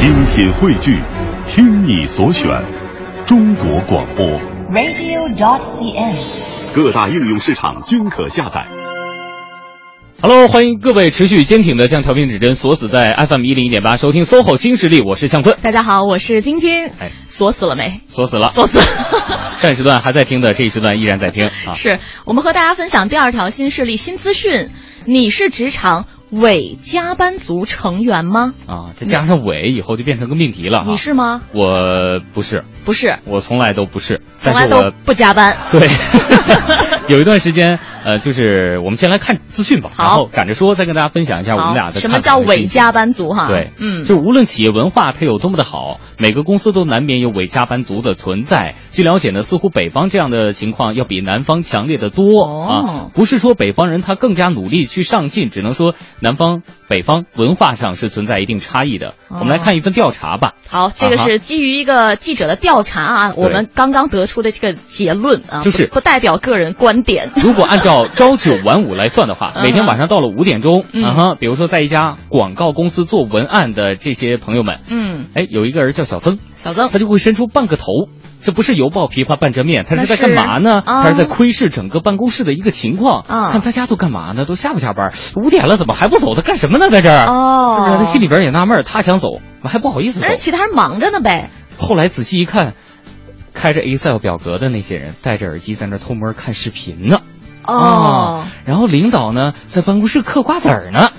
精品汇聚，听你所选，中国广播。radio.cn。各大应用市场均可下载。Hello，欢迎各位持续坚挺的将调频指针锁死在 FM 一零一点八，收听 SOHO 新势力，我是向坤。大家好，我是晶晶。哎，锁死了没？锁死了，锁死了。上一时段还在听的，这一时段依然在听啊。是我们和大家分享第二条新势力新资讯。你是职场伪加班族成员吗？啊，这加上伪以后就变成个命题了、啊。你是吗？我不是，不是，我从来都不是，从来都不加班。对，有一段时间，呃，就是我们先来看资讯吧，然后赶着说，再跟大家分享一下我们俩的什么叫伪加班族哈？对，嗯，就是无论企业文化它有多么的好，每个公司都难免有伪加班族的存在。据了解呢，似乎北方这样的情况要比南方强烈的多、哦、啊。不是说北方人他更加努力去上进，只能说南方、北方文化上是存在一定差异的。哦、我们来看一份调查吧。好，这个是基于一个记者的调查啊，我们刚刚得出的这个结论啊，就是不代表个人观点。如果按照朝九晚五来算的话，每天晚上到了五点钟，嗯啊哈，比如说在一家广告公司做文案的这些朋友们，嗯，哎，有一个人叫小曾，小曾，他就会伸出半个头。这不是犹抱琵琶半遮面，他是在干嘛呢？啊、他是在窥视整个办公室的一个情况，啊、看大家都干嘛呢？都下不下班？五点了，怎么还不走？他干什么呢？在这儿？哦，是不是？他心里边也纳闷，他想走，还不好意思走。人其他人忙着呢呗。后来仔细一看，开着 Excel 表格的那些人戴着耳机在那偷摸看视频呢。哦、啊，然后领导呢在办公室嗑瓜子儿呢。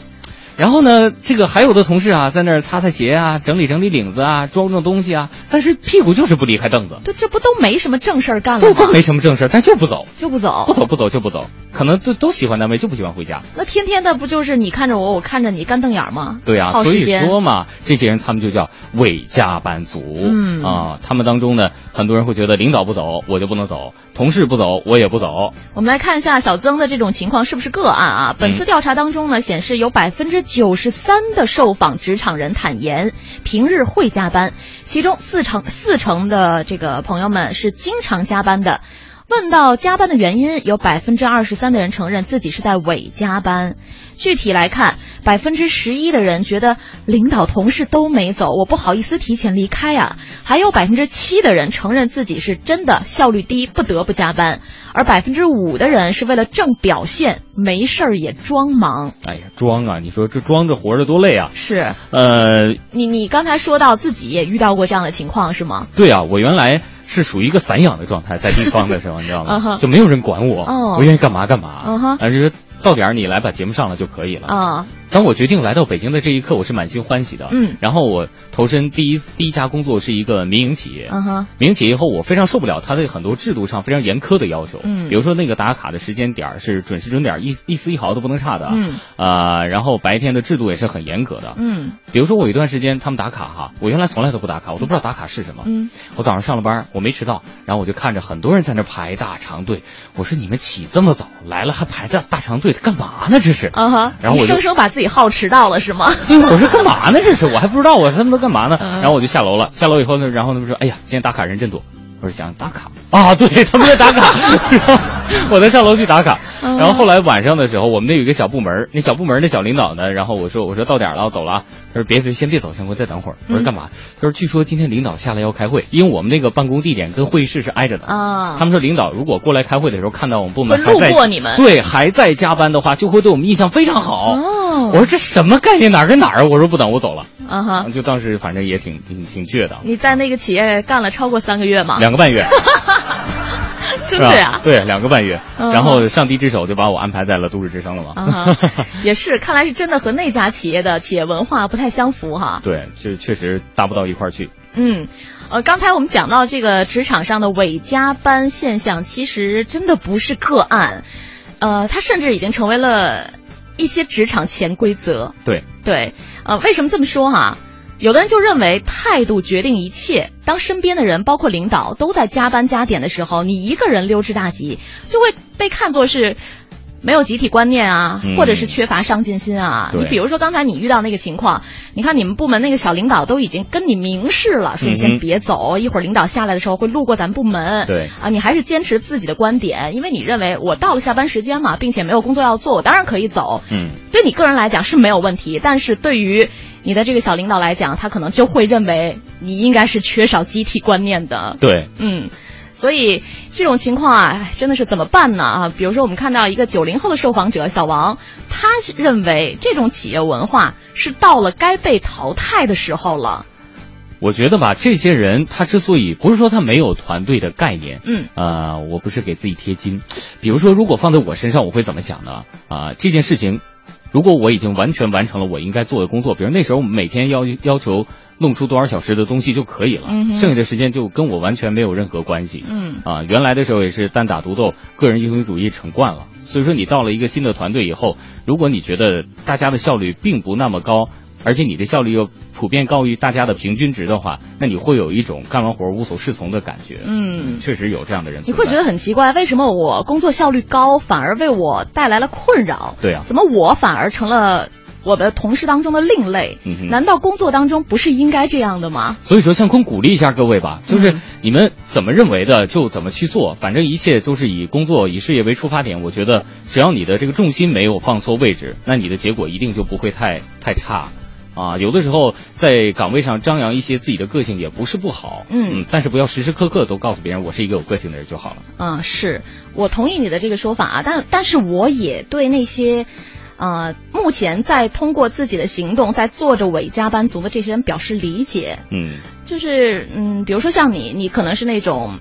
然后呢，这个还有的同事啊，在那儿擦擦鞋啊，整理整理领子啊，装装东西啊，但是屁股就是不离开凳子。对，这不都没什么正事儿干了吗？都都没什么正事儿，但就不走，就不走，不走不走就不走，可能都都喜欢单位，就不喜欢回家。那天天的不就是你看着我，我看着你，干瞪眼吗？对啊，所以说嘛，这些人他们就叫伪加班族。嗯啊，他们当中呢，很多人会觉得领导不走，我就不能走；同事不走，我也不走。我们来看一下小曾的这种情况是不是个案啊？本次调查当中呢，嗯、显示有百分之九十三。的受访职场人坦言，平日会加班，其中四成四成的这个朋友们是经常加班的。问到加班的原因，有百分之二十三的人承认自己是在伪加班。具体来看，百分之十一的人觉得领导同事都没走，我不好意思提前离开啊。还有百分之七的人承认自己是真的效率低，不得不加班。而百分之五的人是为了挣表现，没事儿也装忙。哎呀，装啊！你说这装着活着多累啊！是，呃，你你刚才说到自己也遇到过这样的情况是吗？对啊，我原来是属于一个散养的状态，在地方的时候，你知道吗？uh. 就没有人管我，哦、我愿意干嘛干嘛，啊，就是到点儿你来把节目上了就可以了啊。当我决定来到北京的这一刻，我是满心欢喜的。嗯，然后我投身第一第一家工作是一个民营企业。嗯哼，民营企业以后，我非常受不了它的很多制度上非常严苛的要求。嗯，比如说那个打卡的时间点是准时准点，一一丝一毫都不能差的。嗯，啊，然后白天的制度也是很严格的。嗯，比如说我有一段时间他们打卡哈，我原来从来都不打卡，我都不知道打卡是什么。嗯，我早上上了班，我没迟到，然后我就看着很多人在那排大长队，我说你们起这么早来了还排大大长队干嘛呢？这是。啊哈，然后我生生把自己耗迟到了。是吗？对，我说干嘛呢？这是我还不知道，我说他们都干嘛呢？嗯、然后我就下楼了。下楼以后呢，然后他们说：“哎呀，今天打卡人真多。”我说：“想打卡啊？对，他们在打卡。”然后我在上楼去打卡。嗯、然后后来晚上的时候，我们那有一个小部门，那小部门那小领导呢，然后我说：“我说到点了，我走了。”他说：“别别，先别走，先给我再等会儿。”我说：“干嘛？”他说：“据说今天领导下来要开会，因为我们那个办公地点跟会议室是挨着的啊。他们说领导如果过来开会的时候看到我们部门会路过你们，对，还在加班的话，就会对我们印象非常好。哦，我说这什么概念？哪儿跟哪儿？我说不等，我走了。啊哈，就当时反正也挺挺挺倔的。你在那个企业干了超过三个月吗？两个半月。真的呀？对，两个半月，嗯、然后上帝之手就把我安排在了都市之声了嘛。啊、也是，看来是真的和那家企业的企业文化不太相符哈。对，就确实搭不到一块儿去。嗯，呃，刚才我们讲到这个职场上的伪加班现象，其实真的不是个案，呃，它甚至已经成为了一些职场潜规则。对对，呃，为什么这么说哈？有的人就认为态度决定一切。当身边的人，包括领导，都在加班加点的时候，你一个人溜之大吉，就会被看作是没有集体观念啊，嗯或者是缺乏上进心啊。对你比如说刚才你遇到那个情况，你看你们部门那个小领导都已经跟你明示了，说你嗯先别走，一会儿领导下来的时候会路过咱部门。对啊，你还是坚持自己的观点，因为你认为我到了下班时间嘛，并且没有工作要做，我当然可以走。嗯，对你个人来讲是没有问题，但是对于你的这个小领导来讲，他可能就会认为你应该是缺少集体观念的。对，嗯。所以这种情况啊，真的是怎么办呢？啊，比如说我们看到一个九零后的受访者小王，他认为这种企业文化是到了该被淘汰的时候了。我觉得吧，这些人他之所以不是说他没有团队的概念，嗯，呃，我不是给自己贴金。比如说，如果放在我身上，我会怎么想呢？啊，这件事情，如果我已经完全完成了我应该做的工作，比如那时候每天要要求。弄出多少小时的东西就可以了，剩下的时间就跟我完全没有任何关系。嗯啊，原来的时候也是单打独斗，个人英雄主义成惯了。所以说，你到了一个新的团队以后，如果你觉得大家的效率并不那么高，而且你的效率又普遍高于大家的平均值的话，那你会有一种干完活无所适从的感觉。嗯，确实有这样的人。你会觉得很奇怪，为什么我工作效率高，反而为我带来了困扰？对啊，怎么我反而成了？我的同事当中的另类，难道工作当中不是应该这样的吗？所以说，向坤鼓励一下各位吧，就是你们怎么认为的就怎么去做，反正一切都是以工作、以事业为出发点。我觉得只要你的这个重心没有放错位置，那你的结果一定就不会太太差。啊，有的时候在岗位上张扬一些自己的个性也不是不好，嗯，但是不要时时刻刻都告诉别人我是一个有个性的人就好了。嗯，是我同意你的这个说法啊，但但是我也对那些。呃，目前在通过自己的行动在做着伪加班族的这些人表示理解。嗯，就是嗯，比如说像你，你可能是那种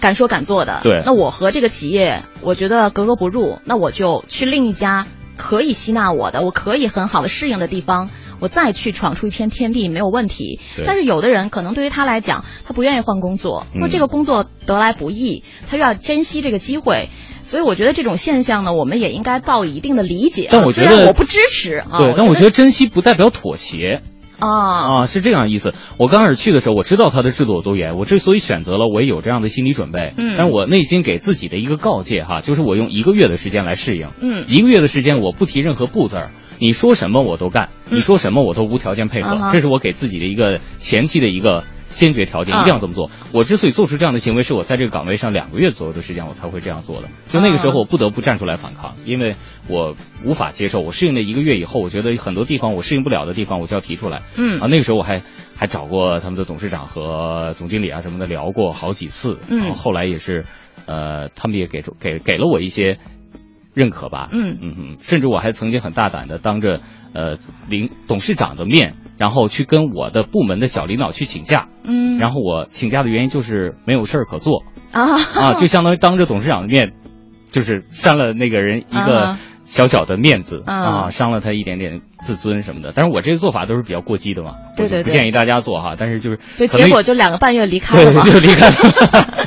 敢说敢做的。对。那我和这个企业，我觉得格格不入，那我就去另一家可以吸纳我的，我可以很好的适应的地方，我再去闯出一片天地，没有问题。但是有的人可能对于他来讲，他不愿意换工作，或这个工作得来不易，他又要珍惜这个机会。所以我觉得这种现象呢，我们也应该抱一定的理解。但我觉得我不支持啊。对，但我觉得珍惜不代表妥协。啊啊，是这样意思。我刚开始去的时候，我知道他的制度有多严，我之所以选择了，我也有这样的心理准备。嗯。但我内心给自己的一个告诫哈，就是我用一个月的时间来适应。嗯。一个月的时间，我不提任何不字儿，你说什么我都干，你说什么我都无条件配合，这是我给自己的一个前期的一个。先决条件一定要这么做。我之所以做出这样的行为，是我在这个岗位上两个月左右的时间，我才会这样做的。就那个时候，我不得不站出来反抗，因为我无法接受。我适应了一个月以后，我觉得很多地方我适应不了的地方，我就要提出来。嗯啊，那个时候我还还找过他们的董事长和总经理啊什么的聊过好几次。嗯，后来也是，呃，他们也给给给了我一些认可吧。嗯嗯嗯，甚至我还曾经很大胆的当着。呃，领董事长的面，然后去跟我的部门的小领导去请假，嗯，然后我请假的原因就是没有事儿可做啊啊，就相当于当着董事长的面，就是扇了那个人一个小小的面子啊，伤了他一点点自尊什么的。但是我这个做法都是比较过激的嘛，对对，不建议大家做哈。但是就是对，结果就两个半月离开了对，就离开了。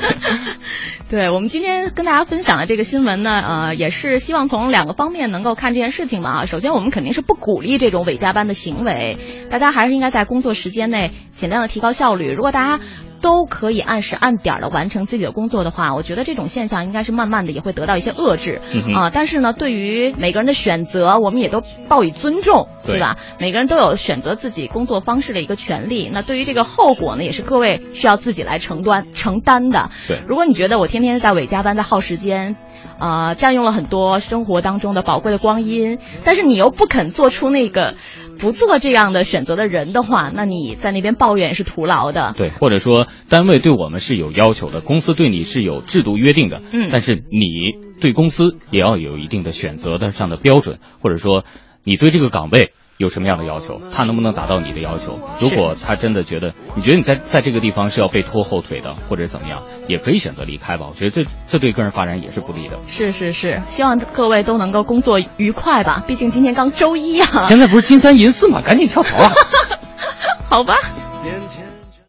对我们今天跟大家分享的这个新闻呢，呃，也是希望从两个方面能够看这件事情吧。首先，我们肯定是不鼓励这种伪加班的行为，大家还是应该在工作时间内尽量的提高效率。如果大家都可以按时按点的完成自己的工作的话，我觉得这种现象应该是慢慢的也会得到一些遏制啊。但是呢，对于每个人的选择，我们也都报以尊重，对吧？每个人都有选择自己工作方式的一个权利。那对于这个后果呢，也是各位需要自己来承担承担的。对，如果你觉得我天天在伪加班，在耗时间。啊，占用了很多生活当中的宝贵的光阴，但是你又不肯做出那个不做这样的选择的人的话，那你在那边抱怨是徒劳的。对，或者说单位对我们是有要求的，公司对你是有制度约定的，嗯，但是你对公司也要有一定的选择的上的标准，或者说你对这个岗位。有什么样的要求？他能不能达到你的要求？如果他真的觉得，你觉得你在在这个地方是要被拖后腿的，或者怎么样，也可以选择离开吧。我觉得这这对个人发展也是不利的。是是是，希望各位都能够工作愉快吧。毕竟今天刚周一啊。现在不是金三银四吗？赶紧跳槽啊！好吧。